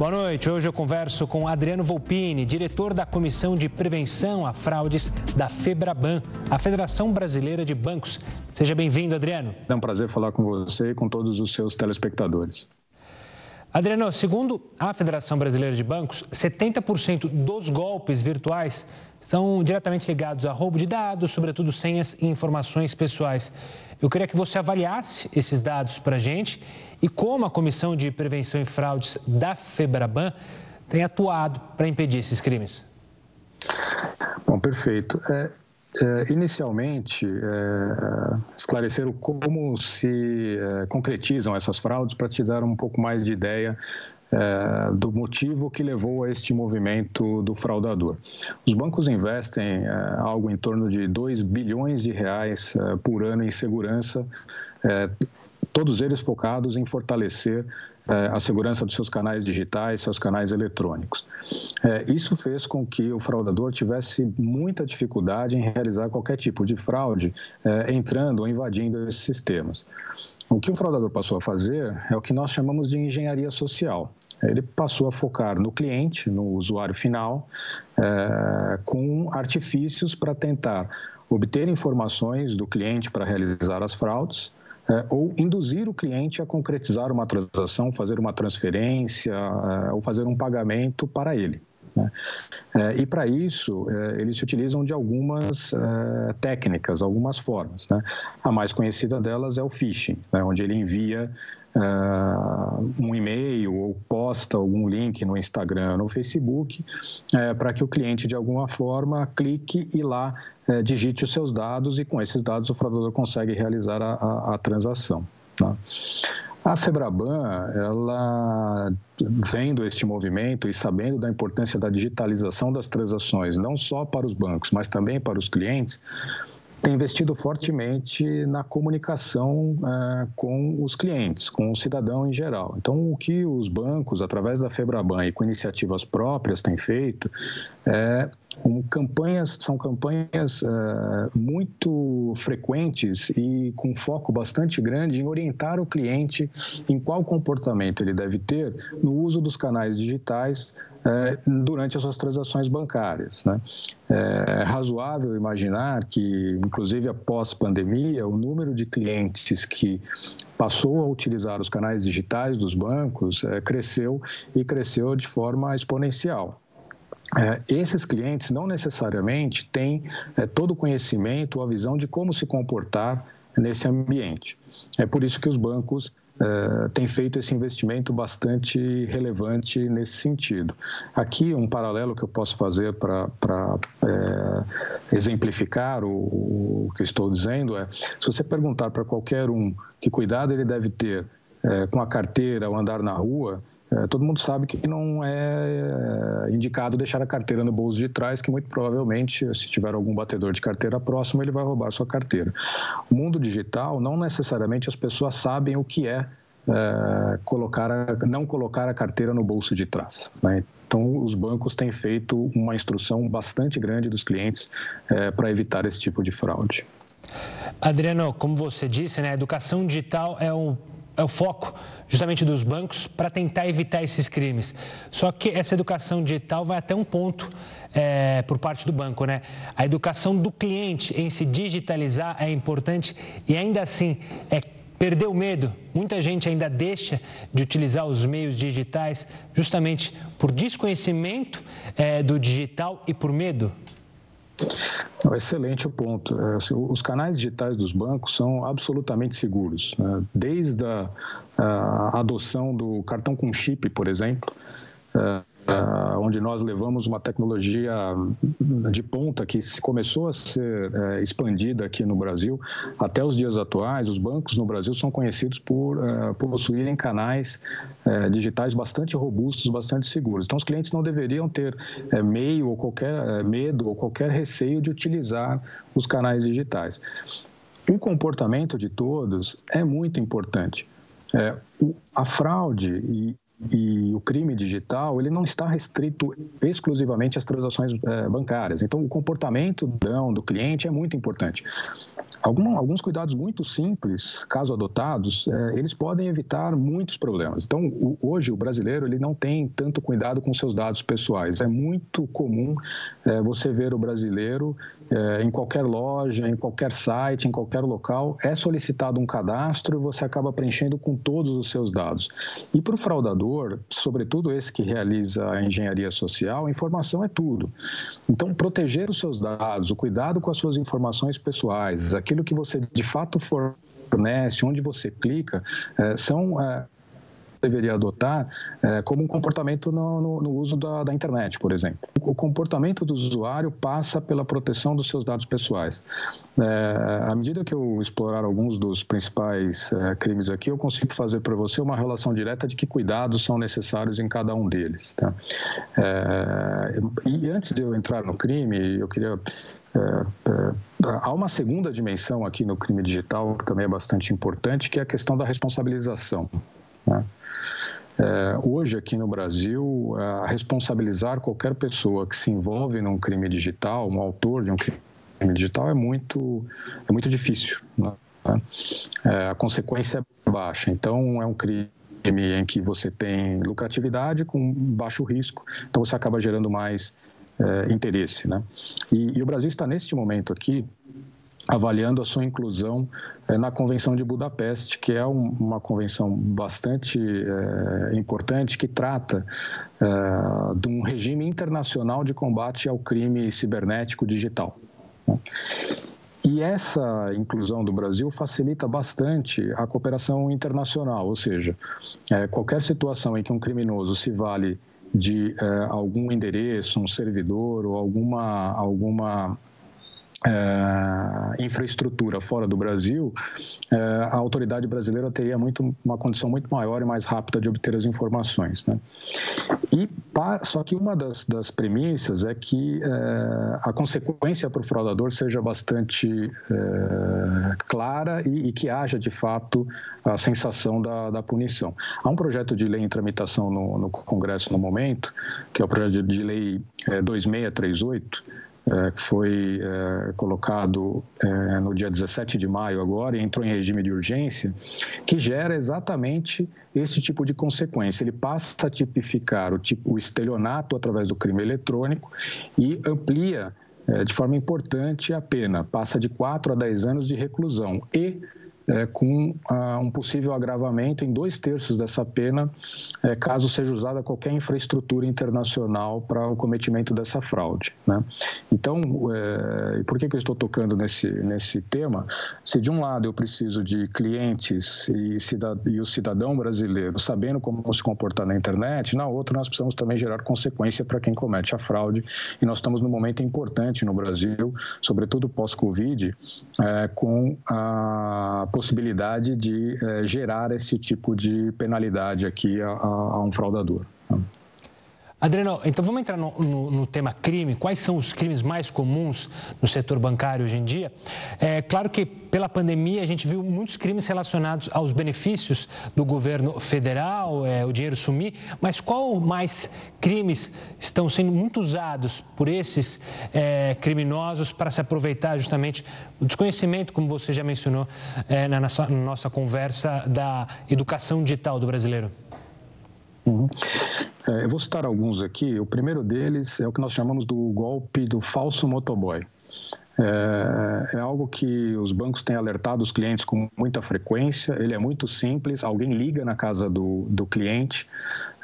Boa noite. Hoje eu converso com Adriano Volpini, diretor da Comissão de Prevenção a Fraudes da FEBRABAN, a Federação Brasileira de Bancos. Seja bem-vindo, Adriano. É um prazer falar com você e com todos os seus telespectadores. Adriano, segundo a Federação Brasileira de Bancos, 70% dos golpes virtuais são diretamente ligados a roubo de dados, sobretudo senhas e informações pessoais. Eu queria que você avaliasse esses dados para a gente e como a Comissão de Prevenção e Fraudes da FEBRABAN tem atuado para impedir esses crimes. Bom, perfeito. É, é, inicialmente, é, esclareceram como se é, concretizam essas fraudes para te dar um pouco mais de ideia é, do motivo que levou a este movimento do fraudador. Os bancos investem é, algo em torno de 2 bilhões de reais é, por ano em segurança, é, todos eles focados em fortalecer é, a segurança dos seus canais digitais, seus canais eletrônicos. É, isso fez com que o fraudador tivesse muita dificuldade em realizar qualquer tipo de fraude, entrando ou invadindo esses sistemas. O que o fraudador passou a fazer é o que nós chamamos de engenharia social. Ele passou a focar no cliente, no usuário final, é, com artifícios para tentar obter informações do cliente para realizar as fraudes, é, ou induzir o cliente a concretizar uma transação, fazer uma transferência é, ou fazer um pagamento para ele. Né? É, e para isso, é, eles se utilizam de algumas é, técnicas, algumas formas. Né? A mais conhecida delas é o phishing, né? onde ele envia um e-mail ou posta algum link no Instagram, no Facebook, para que o cliente, de alguma forma, clique e lá digite os seus dados e com esses dados o fraudador consegue realizar a, a, a transação. Tá? A Febraban, ela vendo este movimento e sabendo da importância da digitalização das transações, não só para os bancos, mas também para os clientes, tem investido fortemente na comunicação uh, com os clientes, com o cidadão em geral. Então, o que os bancos, através da Febraban e com iniciativas próprias, têm feito é um, campanhas, são campanhas uh, muito frequentes e com foco bastante grande em orientar o cliente em qual comportamento ele deve ter no uso dos canais digitais é, durante as suas transações bancárias. Né? É razoável imaginar que, inclusive após pandemia, o número de clientes que passou a utilizar os canais digitais dos bancos é, cresceu e cresceu de forma exponencial. É, esses clientes não necessariamente têm é, todo o conhecimento ou a visão de como se comportar nesse ambiente. É por isso que os bancos uh, tem feito esse investimento bastante relevante nesse sentido. Aqui, um paralelo que eu posso fazer para é, exemplificar o, o, que eu estou dizendo é: se você perguntar para qualquer um que cuidado ele deve ter é, com a carteira ao andar na rua, todo mundo sabe que não é, é indicado deixar a carteira no bolso de trás, que muito provavelmente, se tiver algum batedor de carteira próximo, ele vai roubar sua carteira. O mundo digital, não necessariamente as pessoas sabem o que é, é colocar a, não colocar a carteira no bolso de trás. Né? Então, os bancos têm feito uma instrução bastante grande dos clientes é, para evitar esse tipo de fraude. Adriano, como você disse, né, a educação digital é um é o foco justamente dos bancos para tentar evitar esses crimes. Só que essa educação digital vai até um ponto é, por parte do banco, né? A educação do cliente em se digitalizar é importante e ainda assim é perder o medo. Muita gente ainda deixa de utilizar os meios digitais justamente por desconhecimento é, do digital e por medo. Excelente o ponto. É, assim, os canais digitais dos bancos são absolutamente seguros. Né? Desde a, adoção do cartão com chip, por exemplo, é, onde nós levamos uma tecnologia de ponta que começou a ser uh, expandida aqui no Brasil. Até os dias atuais, os bancos no Brasil são conhecidos por uh, possuírem canais digitais bastante robustos, bastante seguros. Então, os clientes não deveriam ter meio ou qualquer medo ou qualquer receio de utilizar os canais digitais. O comportamento de todos é muito importante. A fraude e, e o crime digital ele não está restrito exclusivamente às transações é, bancárias. Então, o comportamento do cliente é muito importante. Algum, alguns cuidados muito simples, caso adotados, é, eles podem evitar muitos problemas. Então, o, hoje o brasileiro ele não tem tanto cuidado com seus dados pessoais. É muito comum é, você ver o brasileiro é, em qualquer loja, em qualquer site, em qualquer local, é solicitado um cadastro e você acaba preenchendo com todos os seus dados. E para o fraudador, sobretudo esse que realiza a engenharia social, a informação é tudo. Então, proteger os seus dados, o cuidado com as suas informações pessoais, aquilo que você de fato fornece, onde você clica, é, são é, deveria adotar é, como um comportamento no, no, no uso da, da, internet, por exemplo. O comportamento do usuário passa pela proteção dos seus dados pessoais. À medida que eu explorar alguns dos principais crimes aqui, eu consigo fazer para você uma relação direta de que cuidados são necessários em cada um deles. Tá? E antes de eu entrar no crime, eu queria há uma segunda dimensão aqui no crime digital que também é bastante importante, que é a questão da responsabilização. Né? É, hoje, aqui no Brasil, é, responsabilizar qualquer pessoa que se envolve num crime digital, um autor de um crime digital, é muito, é muito difícil. Né? É, a consequência é baixa. Então, é um crime em que você tem lucratividade com baixo risco, então você acaba gerando mais é, interesse. Né? E, e o Brasil está, neste momento aqui, avaliando a sua inclusão é, na Convenção de Budapeste, que é um, uma convenção bastante é, importante que trata é, de um regime internacional de combate ao crime cibernético digital. Né? E essa inclusão do Brasil facilita bastante a cooperação internacional, ou seja, é, qualquer situação em que um criminoso se vale de é, algum endereço, um servidor ou alguma, alguma é, infraestrutura fora do Brasil, é, a autoridade brasileira teria muito, uma condição muito maior e mais rápida de obter as informações. Né? E só que uma das, das premissas é que é, a consequência para o fraudador seja bastante clara e, e, que haja de fato a sensação da, da, punição. Há um projeto de lei em tramitação no, no Congresso no momento, que é o projeto de lei 2638 é, é, que foi é, colocado é, no dia 17 de maio agora e entrou em regime de urgência, que gera exatamente esse tipo de consequência. Ele passa a tipificar o, tipo, o estelionato através do crime eletrônico e amplia de forma importante a pena, passa de 4 a 10 anos de reclusão e é, com ah, um possível agravamento em dois terços dessa pena, é, caso seja usada qualquer infraestrutura internacional para o cometimento dessa fraude. Né? Então, é, por que, que eu estou tocando nesse, nesse tema? Se de um lado eu preciso de clientes e, e o cidadão brasileiro sabendo como se comportar na internet, na outra nós precisamos também gerar consequência para quem comete a fraude e nós estamos num momento importante no Brasil, sobretudo pós-Covid, é, com a possibilidade de é, gerar esse tipo de penalidade aqui a, a um fraudador. Adriano, então vamos entrar no, no, no, tema crime. Quais são os crimes mais comuns no setor bancário hoje em dia? É claro que pela pandemia a gente viu muitos crimes relacionados aos benefícios do governo federal, é, o dinheiro sumir, mas qual mais crimes estão sendo muito usados por esses é, criminosos para se aproveitar justamente do desconhecimento, como você já mencionou é, na, nossa, na nossa conversa, da educação digital do brasileiro? Uhum. É, eu vou citar alguns aqui. O primeiro deles é o que nós chamamos do golpe do falso motoboy. É, é, algo que os bancos têm alertado os clientes com muita frequência. Ele é muito simples. Alguém liga na casa do, do cliente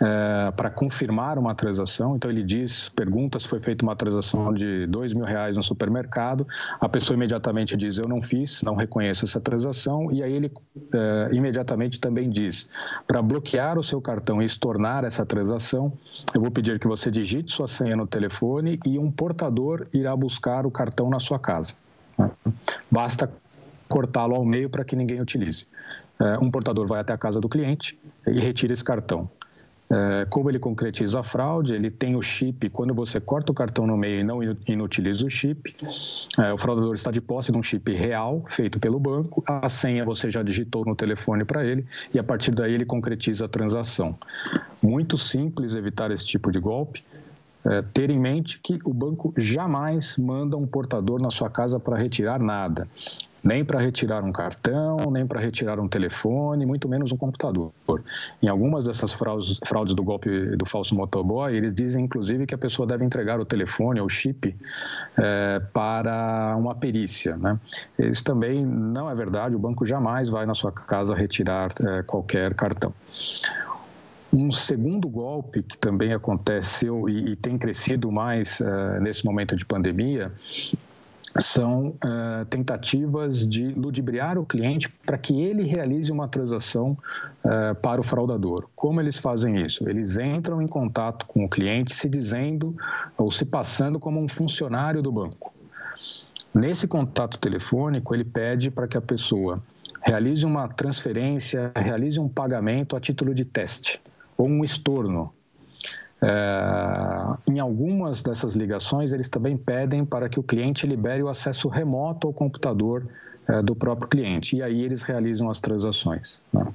é, para confirmar uma transação. Então ele diz, pergunta se foi feita uma transação de dois mil reais no supermercado. A pessoa imediatamente diz eu não fiz, não reconheço essa transação. E aí ele é, imediatamente também diz para bloquear o seu cartão e estornar essa transação, eu vou pedir que você digite sua senha no telefone e um portador irá buscar o cartão na sua casa. Basta cortá-lo ao meio para que ninguém utilize. É, um portador vai até a casa do cliente e retira esse cartão. É, como ele concretiza a fraude, ele tem o chip. Quando você corta o cartão no meio e não inutiliza o chip, é, o fraudador está de posse de um chip real feito pelo banco. A senha você já digitou no telefone para ele e a partir daí ele concretiza a transação. Muito simples evitar esse tipo de golpe. É, ter em mente que o banco jamais manda um portador na sua casa para retirar nada nem para retirar um cartão, nem para retirar um telefone, muito menos um computador. Em algumas dessas fraudes, fraudes, do golpe do falso motoboy, eles dizem inclusive que a pessoa deve entregar o telefone ou chip é, para uma perícia. Né? Isso também não é verdade, o banco jamais vai na sua casa retirar é, qualquer cartão. Um segundo golpe que também aconteceu e, e tem crescido mais uh, nesse momento de pandemia são uh, tentativas de ludibriar o cliente para que ele realize uma transação uh, para o fraudador. Como eles fazem isso? Eles entram em contato com o cliente se dizendo ou se passando como um funcionário do banco. Nesse contato telefônico, ele pede para que a pessoa realize uma transferência, realize um pagamento a título de teste ou um estorno é, em algumas dessas ligações, eles também pedem para que o cliente libere o acesso remoto ao computador é, do próprio cliente, e aí eles realizam as transações. Né?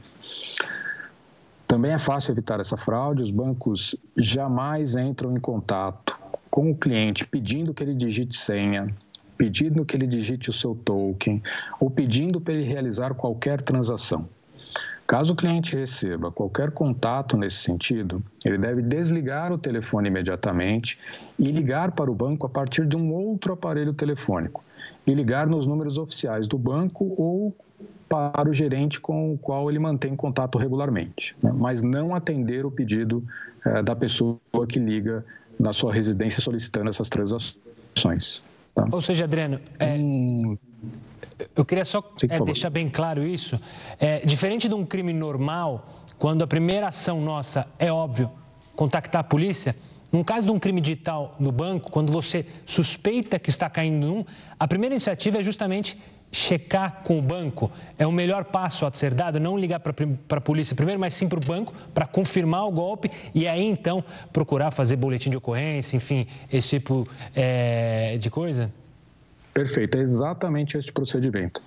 Também é fácil evitar essa fraude, os bancos jamais entram em contato com o cliente pedindo que ele digite senha, pedindo que ele digite o seu token ou pedindo para ele realizar qualquer transação. Caso o cliente receba qualquer contato nesse sentido, ele deve desligar o telefone imediatamente e ligar para o banco a partir de um outro aparelho telefônico e ligar nos números oficiais do banco ou para o gerente com o qual ele mantém contato regularmente, né? mas não atender o pedido eh, da pessoa que liga na sua residência solicitando essas transações. Tá? Ou seja, Adriano, é, hum... eu queria só Sim, é, deixar bem claro isso. É, diferente de um crime normal, quando a primeira ação nossa é óbvio contactar a polícia, num caso de um crime digital no banco, quando você suspeita que está caindo num, a primeira iniciativa é justamente checar com o banco. É o melhor passo a ser dado, não ligar para a polícia primeiro, mas sim para o banco para confirmar o golpe e aí então procurar fazer boletim de ocorrência, enfim, esse tipo é, de coisa? Perfeito, é exatamente esse procedimento.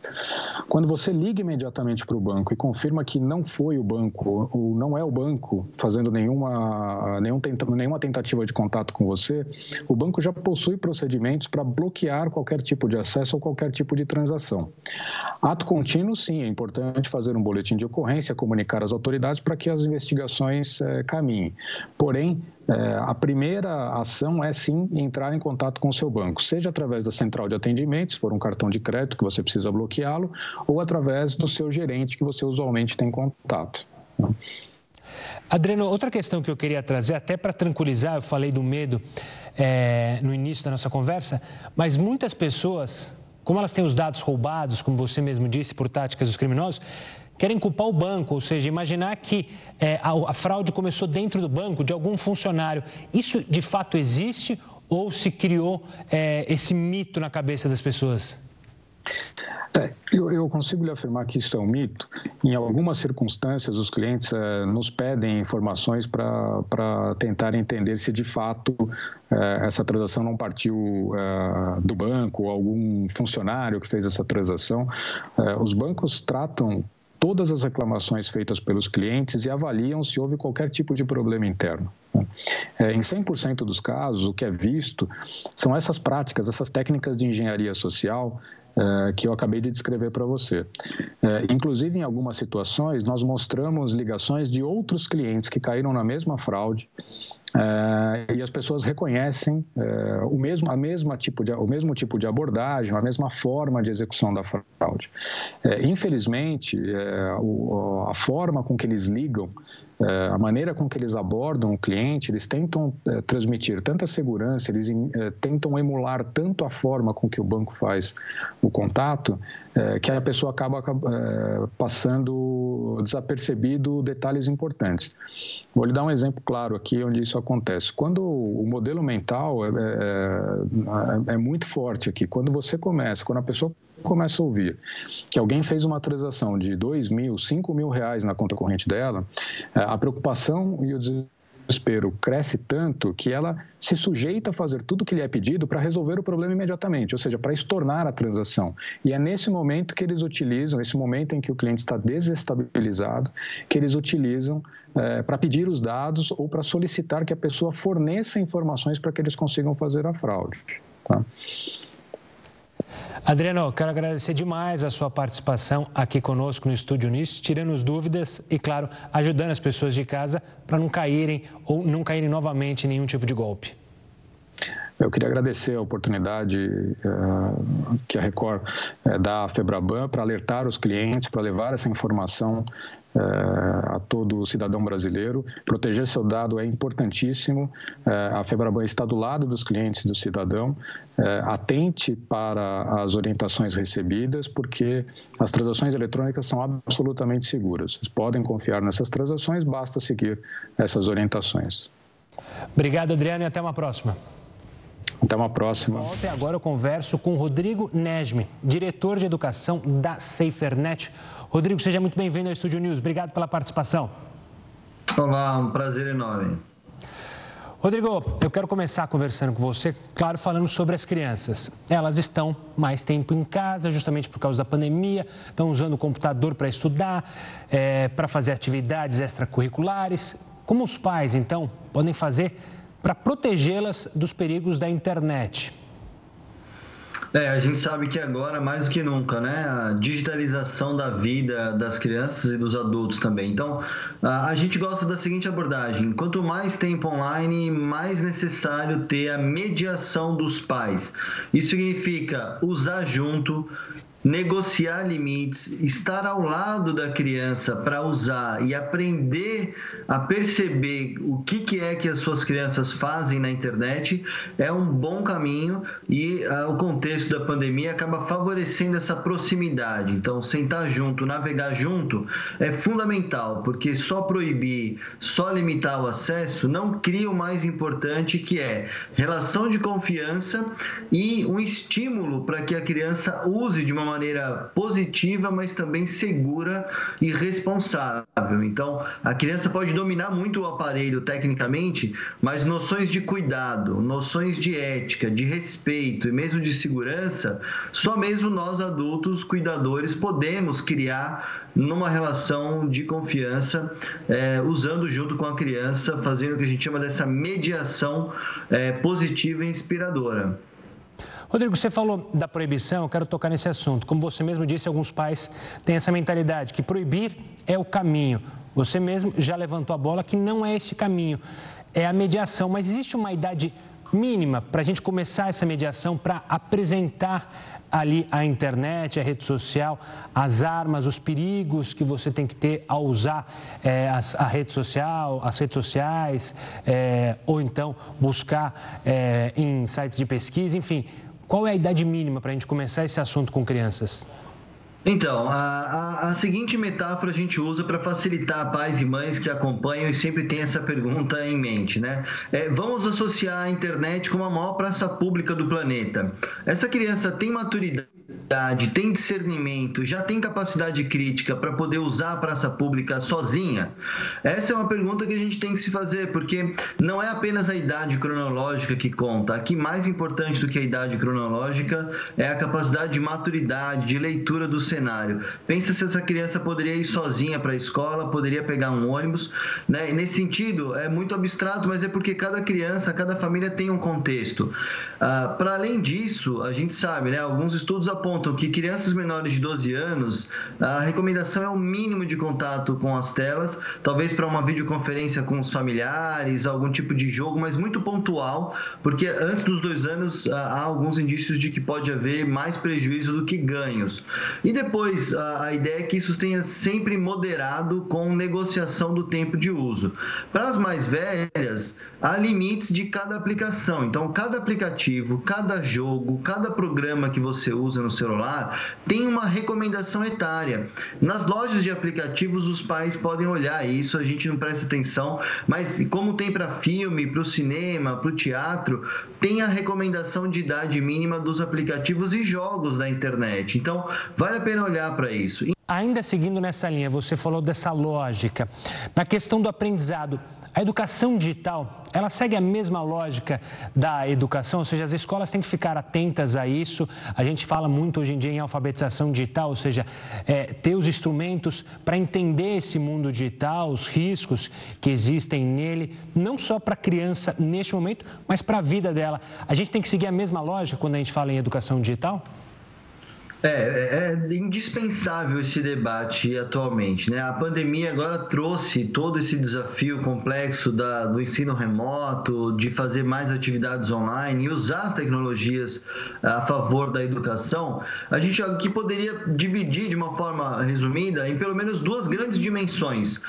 Quando você liga imediatamente para o banco e confirma que não foi o banco ou não é o banco fazendo nenhuma, nenhum, nenhuma tentativa de contato com você, o banco já possui procedimentos para bloquear qualquer tipo de acesso ou qualquer tipo de transação. Ato contínuo, sim, é importante fazer um boletim de ocorrência, comunicar às autoridades para que as investigações é, caminhem. Porém, é, a primeira ação é sim entrar em contato com o seu banco, seja através da central de atendimento, se for um cartão de crédito que você precisa bloqueá-lo, ou através do seu gerente que você usualmente tem contato. Adriano, outra questão que eu queria trazer, até para tranquilizar, eu falei do medo é, no início da nossa conversa, mas muitas pessoas, como elas têm os dados roubados, como você mesmo disse, por táticas dos criminosos, querem culpar o banco, ou seja, imaginar que é, a, a fraude começou dentro do banco, de algum funcionário. Isso de fato existe ou se criou é, esse mito na cabeça das pessoas? É, eu, eu, consigo lhe afirmar que isso é um mito. Em algumas circunstâncias, os clientes é, nos pedem informações para tentar entender se de fato é, essa transação não partiu é, do banco algum funcionário que fez essa transação. É, os bancos tratam todas as reclamações feitas pelos clientes e avaliam se houve qualquer tipo de problema interno. Né? É, em 100% dos casos, o que é visto são essas práticas, essas técnicas de engenharia social é, que eu acabei de descrever para você. É, inclusive, em algumas situações, nós mostramos ligações de outros clientes que caíram na mesma fraude e as pessoas reconhecem é, o mesmo a mesma tipo de o mesmo tipo de abordagem a mesma forma de execução da fraude. É, infelizmente o, a forma com que eles ligam a maneira com que eles abordam o cliente, eles tentam é, transmitir tanta segurança, eles é, tentam emular tanto a forma com que o banco faz o contato, que a pessoa acaba passando desapercebido detalhes importantes. Vou lhe dar um exemplo claro aqui onde isso acontece. Quando o modelo mental é, é, é muito forte aqui, quando você começa, quando a pessoa começa a ouvir que alguém fez uma transação de dois mil, cinco mil reais na conta corrente dela, é, a preocupação e o desespero cresce tanto que ela se sujeita a fazer tudo o que lhe é pedido para resolver o problema imediatamente, ou seja, para estornar a transação. E é nesse momento que eles utilizam, esse momento em que o cliente está desestabilizado, que eles utilizam é, para pedir os dados ou para solicitar que a pessoa forneça informações para que eles consigam fazer a fraude. Tá? Adriano, quero agradecer demais a sua participação aqui conosco no Estúdio Nisso, tirando as dúvidas e, claro, ajudando as pessoas de casa para não caírem ou não caírem novamente em nenhum tipo de golpe. Eu queria agradecer a oportunidade uh, que a Record uh, dá à Febraban para alertar os clientes, para levar essa informação a todo cidadão brasileiro. Proteger seu dado é importantíssimo. a Febraban está do lado dos clientes do cidadão. atente para as orientações recebidas, porque as transações eletrônicas são absolutamente seguras. Vocês podem confiar nessas transações, basta seguir essas orientações. Obrigado, Adriano, e até uma próxima. Até uma próxima. Volta e agora eu converso com Rodrigo Nesme, diretor de educação da SaferNet. Rodrigo, seja muito bem-vindo ao Estúdio News. Obrigado pela participação. Olá, um prazer enorme. Rodrigo, eu quero começar conversando com você, claro, falando sobre as crianças. Elas estão mais tempo em casa, justamente por causa da pandemia, estão usando o computador para estudar, é, para fazer atividades extracurriculares. Como os pais, então, podem fazer para protegê-las dos perigos da internet? É, a gente sabe que agora, mais do que nunca, né, a digitalização da vida das crianças e dos adultos também. Então, a gente gosta da seguinte abordagem: quanto mais tempo online, mais necessário ter a mediação dos pais. Isso significa usar junto, negociar limites, estar ao lado da criança para usar e aprender a perceber o que, que é que as suas crianças fazem na internet é um bom caminho e uh, o contexto da pandemia acaba favorecendo essa proximidade. Então, sentar junto, navegar junto é fundamental, porque só proibir, só limitar o acesso não cria o mais importante que é relação de confiança e um estímulo para que a criança use de uma maneira positiva, mas também segura e responsável. Então, a criança pode dominar muito o aparelho tecnicamente, mas noções de cuidado, noções de ética, de respeito e mesmo de segurança, só mesmo nós adultos, cuidadores, podemos criar numa relação de confiança, é, usando junto com a criança, fazendo o que a gente chama dessa mediação é, positiva e inspiradora. Rodrigo, você falou da proibição, eu quero tocar nesse assunto. Como você mesmo disse, alguns pais têm essa mentalidade que proibir é o caminho. Você mesmo já levantou a bola que não é esse caminho, é a mediação. Mas existe uma idade mínima para a gente começar essa mediação, para apresentar ali a internet, a rede social, as armas, os perigos que você tem que ter ao usar é, as, a rede social, as redes sociais, é, ou então buscar é, em sites de pesquisa, enfim. Qual é a idade mínima para a gente começar esse assunto com crianças? Então, a, a, a, seguinte metáfora a gente usa para facilitar pais e mães que acompanham e sempre tem essa pergunta em mente, né? É, vamos associar a internet com a maior praça pública do planeta. Essa criança tem maturidade tem discernimento, já tem capacidade crítica para poder usar a praça pública sozinha? Essa é uma pergunta que a gente tem que se fazer, porque não é apenas a idade cronológica que conta. Aqui, mais importante do que a idade cronológica é a capacidade de maturidade, de leitura do cenário. Pensa se essa criança poderia ir sozinha para a escola, poderia pegar um ônibus. Né? Nesse sentido, é muito abstrato, mas é porque cada criança, cada família tem um contexto. Ah, para além disso, a gente sabe, né? alguns estudos apontam que crianças menores de 12 anos, a recomendação é o mínimo de contato com as telas, talvez para uma videoconferência com os familiares, algum tipo de jogo, mas muito pontual, porque antes dos dois anos há alguns indícios de que pode haver mais prejuízo do que ganhos. E depois, a ideia é que isso tenha sempre moderado com negociação do tempo de uso. Para as mais velhas, há limites de cada aplicação. Então, cada aplicativo, cada jogo, cada programa que você usa no celular tem uma recomendação etária. Nas lojas de aplicativos, os pais podem olhar isso, a gente não presta atenção, mas como tem para filme, para o cinema, para o teatro, tem a recomendação de idade mínima dos aplicativos e jogos da internet. Então, vale a pena olhar para isso. Ainda seguindo nessa linha, você falou dessa lógica. Na questão do aprendizado, A educação digital, ela segue a mesma lógica da educação, ou seja, as escolas têm que ficar atentas a isso. A gente fala muito hoje em dia em alfabetização digital, ou seja, é, ter os instrumentos para entender esse mundo digital, os riscos que existem nele, não só para a criança neste momento, mas para a vida dela. A gente tem que seguir a mesma lógica quando a gente fala em educação digital? É, é, indispensável esse debate atualmente. Né? A pandemia agora trouxe todo esse desafio complexo da, do ensino remoto, de fazer mais atividades online e usar as tecnologias a favor da educação. A gente aqui poderia dividir de uma forma resumida em pelo menos duas grandes dimensões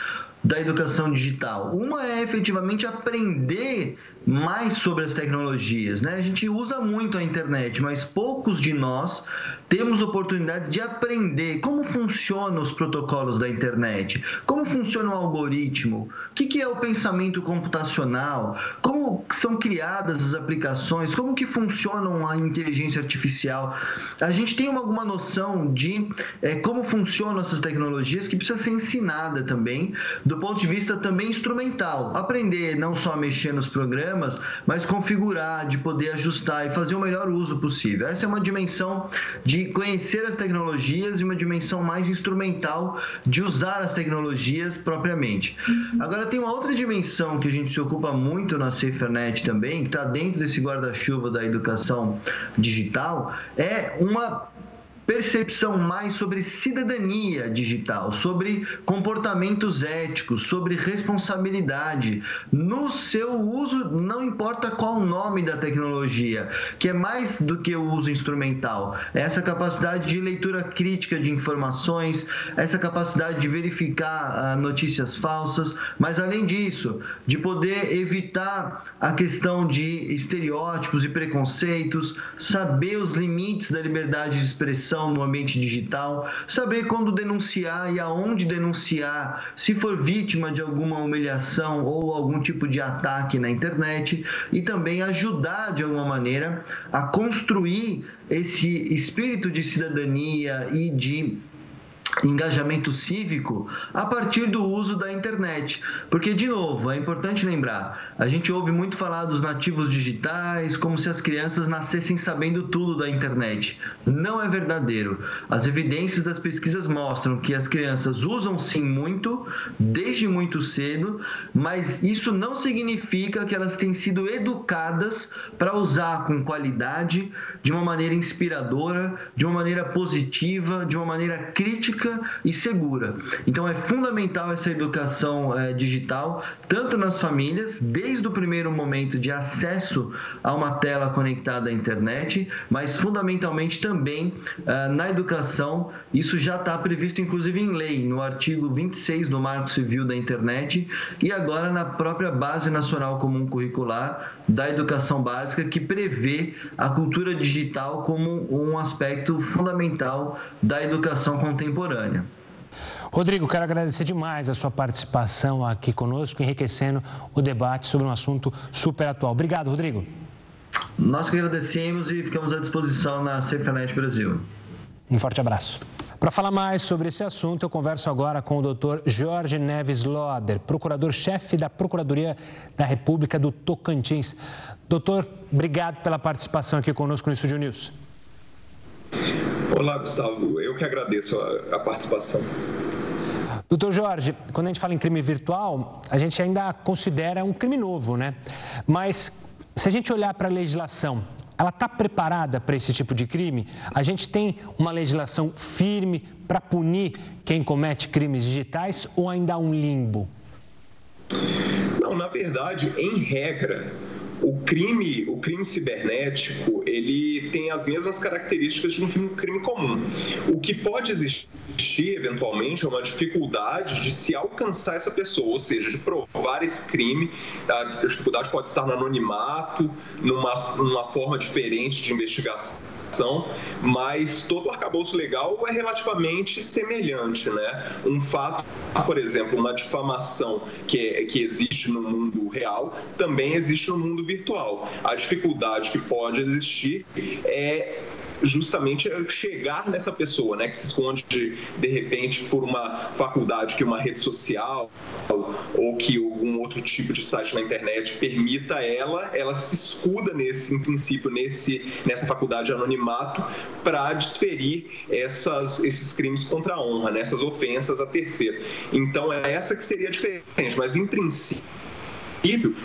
da educação digital. Uma é efetivamente aprender mais sobre as tecnologias, né? A gente usa muito a internet, mas poucos de nós temos oportunidades de aprender como funcionam os protocolos da internet, como funciona o algoritmo, o que é o pensamento computacional, como são criadas as aplicações, como que funcionam a inteligência artificial. A gente tem alguma noção de é, como funcionam essas tecnologias que precisa ser ensinada também, do ponto de vista também instrumental. Aprender não só a mexer nos programas, mas configurar, de poder ajustar e fazer o melhor uso possível. Essa é uma dimensão de conhecer as tecnologias e uma dimensão mais instrumental de usar as tecnologias propriamente. Agora, tem uma outra dimensão que a gente se ocupa muito na SaferNet também, que está dentro desse guarda-chuva da educação digital, é uma percepção mais sobre cidadania digital, sobre comportamentos éticos, sobre responsabilidade. No seu uso, não importa qual o nome da tecnologia, que é mais do que o uso instrumental, essa capacidade de leitura crítica de informações, essa capacidade de verificar uh, notícias falsas, mas além disso, de poder evitar a questão de estereótipos e preconceitos, saber os limites da liberdade de expressão no ambiente digital, saber quando denunciar e aonde denunciar, se for vítima de alguma humilhação ou algum tipo de ataque na internet e também ajudar de alguma maneira a construir esse espírito de cidadania e de engajamento cívico a partir do uso da internet. Porque, de novo, é importante lembrar: a gente ouve muito falar dos nativos digitais como se as crianças nascessem sabendo tudo da internet. Não é verdadeiro. As evidências das pesquisas mostram que as crianças usam sim muito, desde muito cedo, mas isso não significa que elas têm sido educadas para usar com qualidade, de uma maneira inspiradora, de uma maneira positiva, de uma maneira crítica e segura. Então é fundamental essa educação é, digital, tanto nas famílias, desde o primeiro momento de acesso a uma tela conectada à internet, mas fundamentalmente também é, na educação. Isso já está previsto, inclusive, em lei, no artigo 26 do Marco Civil da Internet e agora na própria Base Nacional Comum Curricular da Educação Básica, que prevê a cultura digital como um aspecto fundamental da educação contemporânea contemporânea. Rodrigo, quero agradecer demais a sua participação aqui conosco, enriquecendo o debate sobre um assunto super atual. Obrigado, Rodrigo. Nós que agradecemos e ficamos à disposição na CFNet Brasil. Um forte abraço. Para falar mais sobre esse assunto, eu converso agora com o Dr. Jorge Neves Loder, procurador-chefe da Procuradoria da República do Tocantins. Doutor, obrigado pela participação aqui conosco no Estúdio News. Olá, Gustavo. Eu que agradeço a, a participação. Doutor Jorge, quando a gente fala em crime virtual, a gente ainda considera um crime novo, né? Mas se a gente olhar para a legislação, ela está preparada para esse tipo de crime? A gente tem uma legislação firme para punir quem comete crimes digitais ou ainda há um limbo? Não, na verdade, em regra, o crime, o crime cibernético, ele tem as mesmas características de um crime, comum. O que pode existir, eventualmente, é uma dificuldade de se alcançar essa pessoa, ou seja, de provar esse crime. A dificuldade pode estar no anonimato, numa, numa forma diferente de investigação mas todo o arcabouço legal é relativamente semelhante, né? Um fato, por exemplo, uma difamação que, que existe no mundo real, também existe no mundo virtual. A dificuldade que pode existir é justamente chegar nessa pessoa, né, que se esconde de repente por uma faculdade que uma rede social ou que algum outro tipo de site na internet permita ela, ela se escuda nesse, em princípio, nesse, nessa faculdade de anonimato para desferir essas, esses crimes contra a honra, né, ofensas a terceiro. Então, é essa que seria diferente, mas em princípio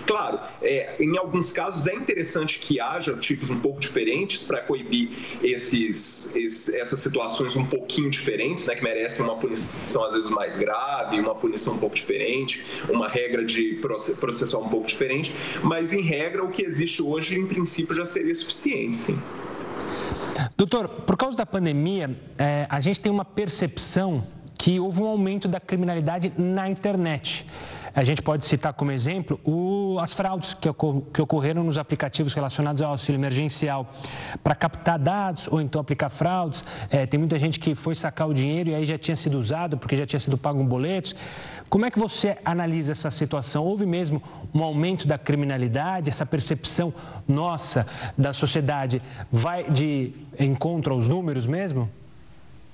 Claro, é, em alguns casos é interessante que haja tipos um pouco diferentes para coibir esses, esses, essas situações um pouquinho diferentes, né, que merecem uma punição às vezes mais grave, uma punição um pouco diferente, uma regra de processual um pouco diferente, mas em regra o que existe hoje em princípio já seria suficiente, sim. Doutor, por causa da pandemia, é, a gente tem uma percepção que houve um aumento da criminalidade na internet. A gente pode citar como exemplo o, as fraudes que, que ocorreram nos aplicativos relacionados ao auxílio emergencial para captar dados ou então aplicar fraudes. É, tem muita gente que foi sacar o dinheiro e aí já tinha sido usado porque já tinha sido pago um boleto. Como é que você analisa essa situação? Houve mesmo um aumento da criminalidade? Essa percepção nossa da sociedade vai de encontro aos números mesmo?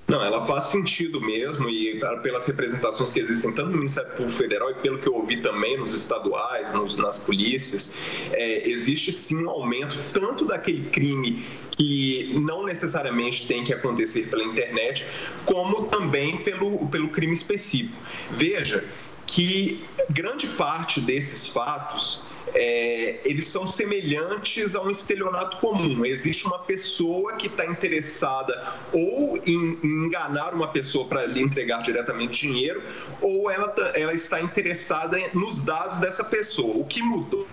Não, ela faz sentido mesmo e pelas representações que existem tanto no Ministério Público Federal e pelo que eu ouvi também nos estaduais, nos, nas polícias, é, existe sim um aumento tanto daquele crime que não necessariamente tem que acontecer pela internet, como também pelo, pelo crime específico. Veja que grande parte desses fatos é, eles são semelhantes a um estelionato comum. Existe uma pessoa que está interessada ou em, em, enganar uma pessoa para lhe entregar diretamente dinheiro, ou ela, tá, ela está interessada nos dados dessa pessoa. O que mudou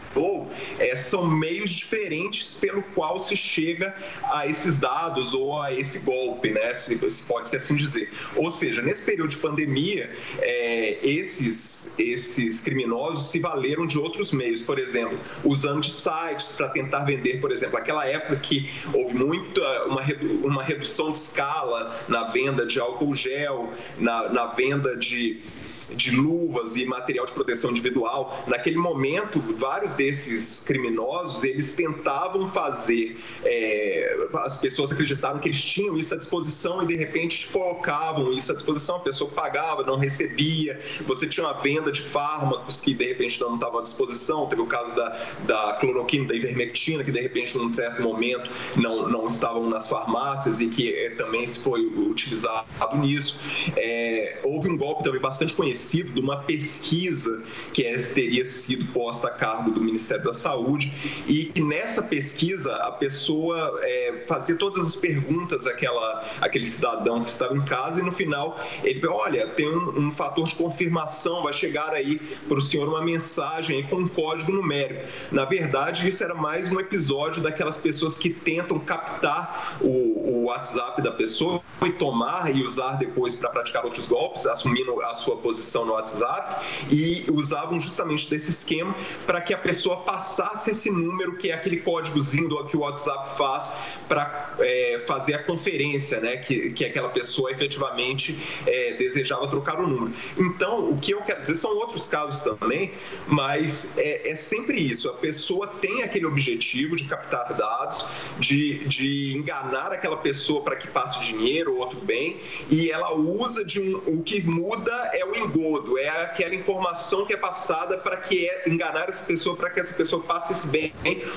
é, são meios diferentes pelo qual se chega a esses dados ou a esse golpe, né? Se, se pode ser assim dizer. Ou seja, nesse período de pandemia, é, esses, esses criminosos se valeram de outros meios. Por exemplo, exemplo, usando de sites para tentar vender, por exemplo, aquela época que houve muita uma, uma redução de escala na venda de álcool gel, na, na venda de de luvas e material de proteção individual. Naquele momento, vários desses criminosos eles tentavam fazer, é, as pessoas acreditaram que eles tinham isso à disposição e de repente colocavam isso à disposição. A pessoa pagava, não recebia. Você tinha uma venda de fármacos que de repente não estavam à disposição. Teve o caso da, da cloroquina, da ivermectina, que de repente, num certo momento, não, não estavam nas farmácias e que é, também se foi utilizado nisso. É, houve um golpe também bastante conhecido conhecido de uma pesquisa que teria sido posta a cargo do Ministério da Saúde e que nessa pesquisa a pessoa é, fazia todas as perguntas àquela, àquele cidadão que estava em casa e no final ele olha, tem um, um fator de confirmação, vai chegar aí para o senhor uma mensagem com um código numérico. Na verdade, isso era mais um episódio daquelas pessoas que tentam captar o, o WhatsApp da pessoa e tomar e usar depois para praticar outros golpes, assumindo a sua posição no WhatsApp e usavam justamente desse esquema para que a pessoa passasse esse número, que é aquele códigozinho que o WhatsApp faz para é, fazer a conferência, né? Que, que aquela pessoa efetivamente é, desejava trocar o número. Então, o que eu quero dizer são outros casos também, mas é, é sempre isso: a pessoa tem aquele objetivo de captar dados, de, de enganar aquela pessoa para que passe dinheiro ou outro bem, e ela usa de um. O que muda é o engodo, é aquela informação que é passada para que é enganar essa pessoa, para que essa pessoa passe esse bem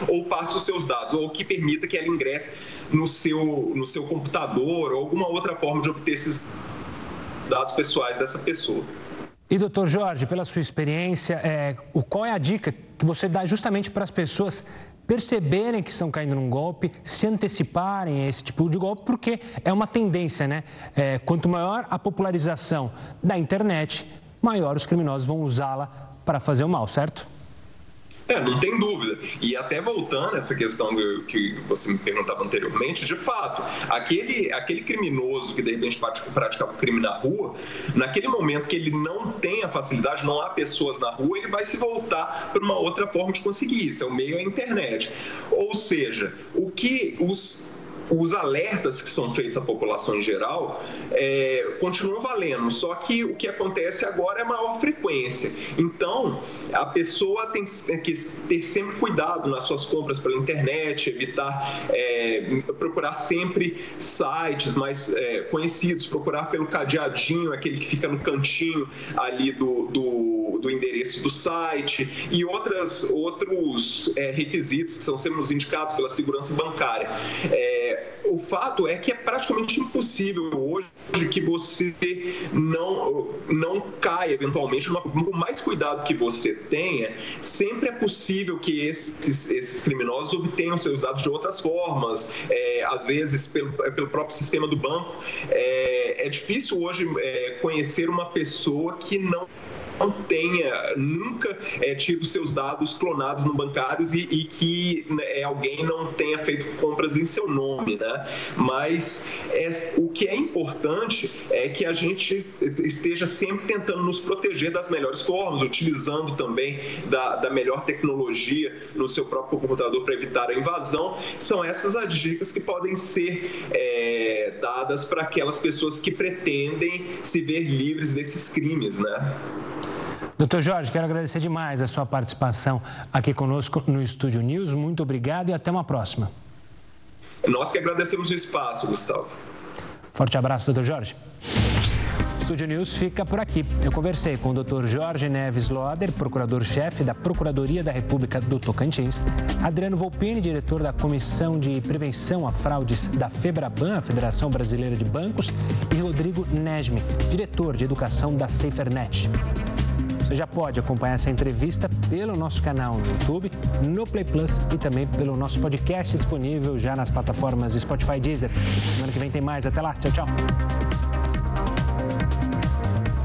ou passe os seus dados, ou que permita que ela ingresse no seu, no seu computador ou alguma outra forma de obter esses dados pessoais dessa pessoa. E, doutor Jorge, pela sua experiência, é, o, qual é a dica que você dá justamente para as pessoas perceberem que estão caindo num golpe, se anteciparem a esse tipo de golpe, porque é uma tendência, né? É, quanto maior a popularização da internet, maior os criminosos vão usá-la para fazer o mal, certo? É, não tem dúvida. E até voltando essa questão que você me perguntava anteriormente, de fato, aquele, aquele criminoso que de repente praticava o crime na rua, naquele momento que ele não tem a facilidade, não há pessoas na rua, ele vai se voltar para uma outra forma de conseguir isso. É o meio a internet. Ou seja, o que os os alertas que são feitos à população em geral é, continuam valendo, só que o que acontece agora é maior frequência. Então, a pessoa tem que ter sempre cuidado nas suas compras pela internet, evitar é, procurar sempre sites mais é, conhecidos, procurar pelo cadeadinho, aquele que fica no cantinho ali do, do, do endereço do site e outras, outros é, requisitos que são sempre indicados pela segurança bancária. É, o fato é que é praticamente impossível hoje que você não, não caia eventualmente, por mais cuidado que você tenha, sempre é possível que esses, esses criminosos obtenham seus dados de outras formas, é, às vezes pelo, é, pelo próprio sistema do banco. É, é difícil hoje é, conhecer uma pessoa que não não tenha nunca é, tido seus dados clonados no bancários e, e que né, alguém não tenha feito compras em seu nome, né? Mas é, o que é importante é que a gente esteja sempre tentando nos proteger das melhores formas, utilizando também da, da melhor tecnologia no seu próprio computador para evitar a invasão. São essas as dicas que podem ser é, dadas para aquelas pessoas que pretendem se ver livres desses crimes, né? Doutor Jorge, quero agradecer demais a sua participação aqui conosco no Estúdio News. Muito obrigado e até uma próxima. Nós que agradecemos o espaço, Gustavo. Forte abraço, doutor Jorge. Estúdio News fica por aqui. Eu conversei com o Dr. Jorge Neves Loader, procurador-chefe da Procuradoria da República do Tocantins, Adriano Volpini, diretor da Comissão de Prevenção a Fraudes da FEBRABAN, a Federação Brasileira de Bancos, e Rodrigo Nesme, diretor de Educação da SaferNet. Você já pode acompanhar essa entrevista pelo nosso canal no YouTube, no Play Plus e também pelo nosso podcast disponível já nas plataformas Spotify e Deezer. Semana que vem tem mais. Até lá. Tchau, tchau.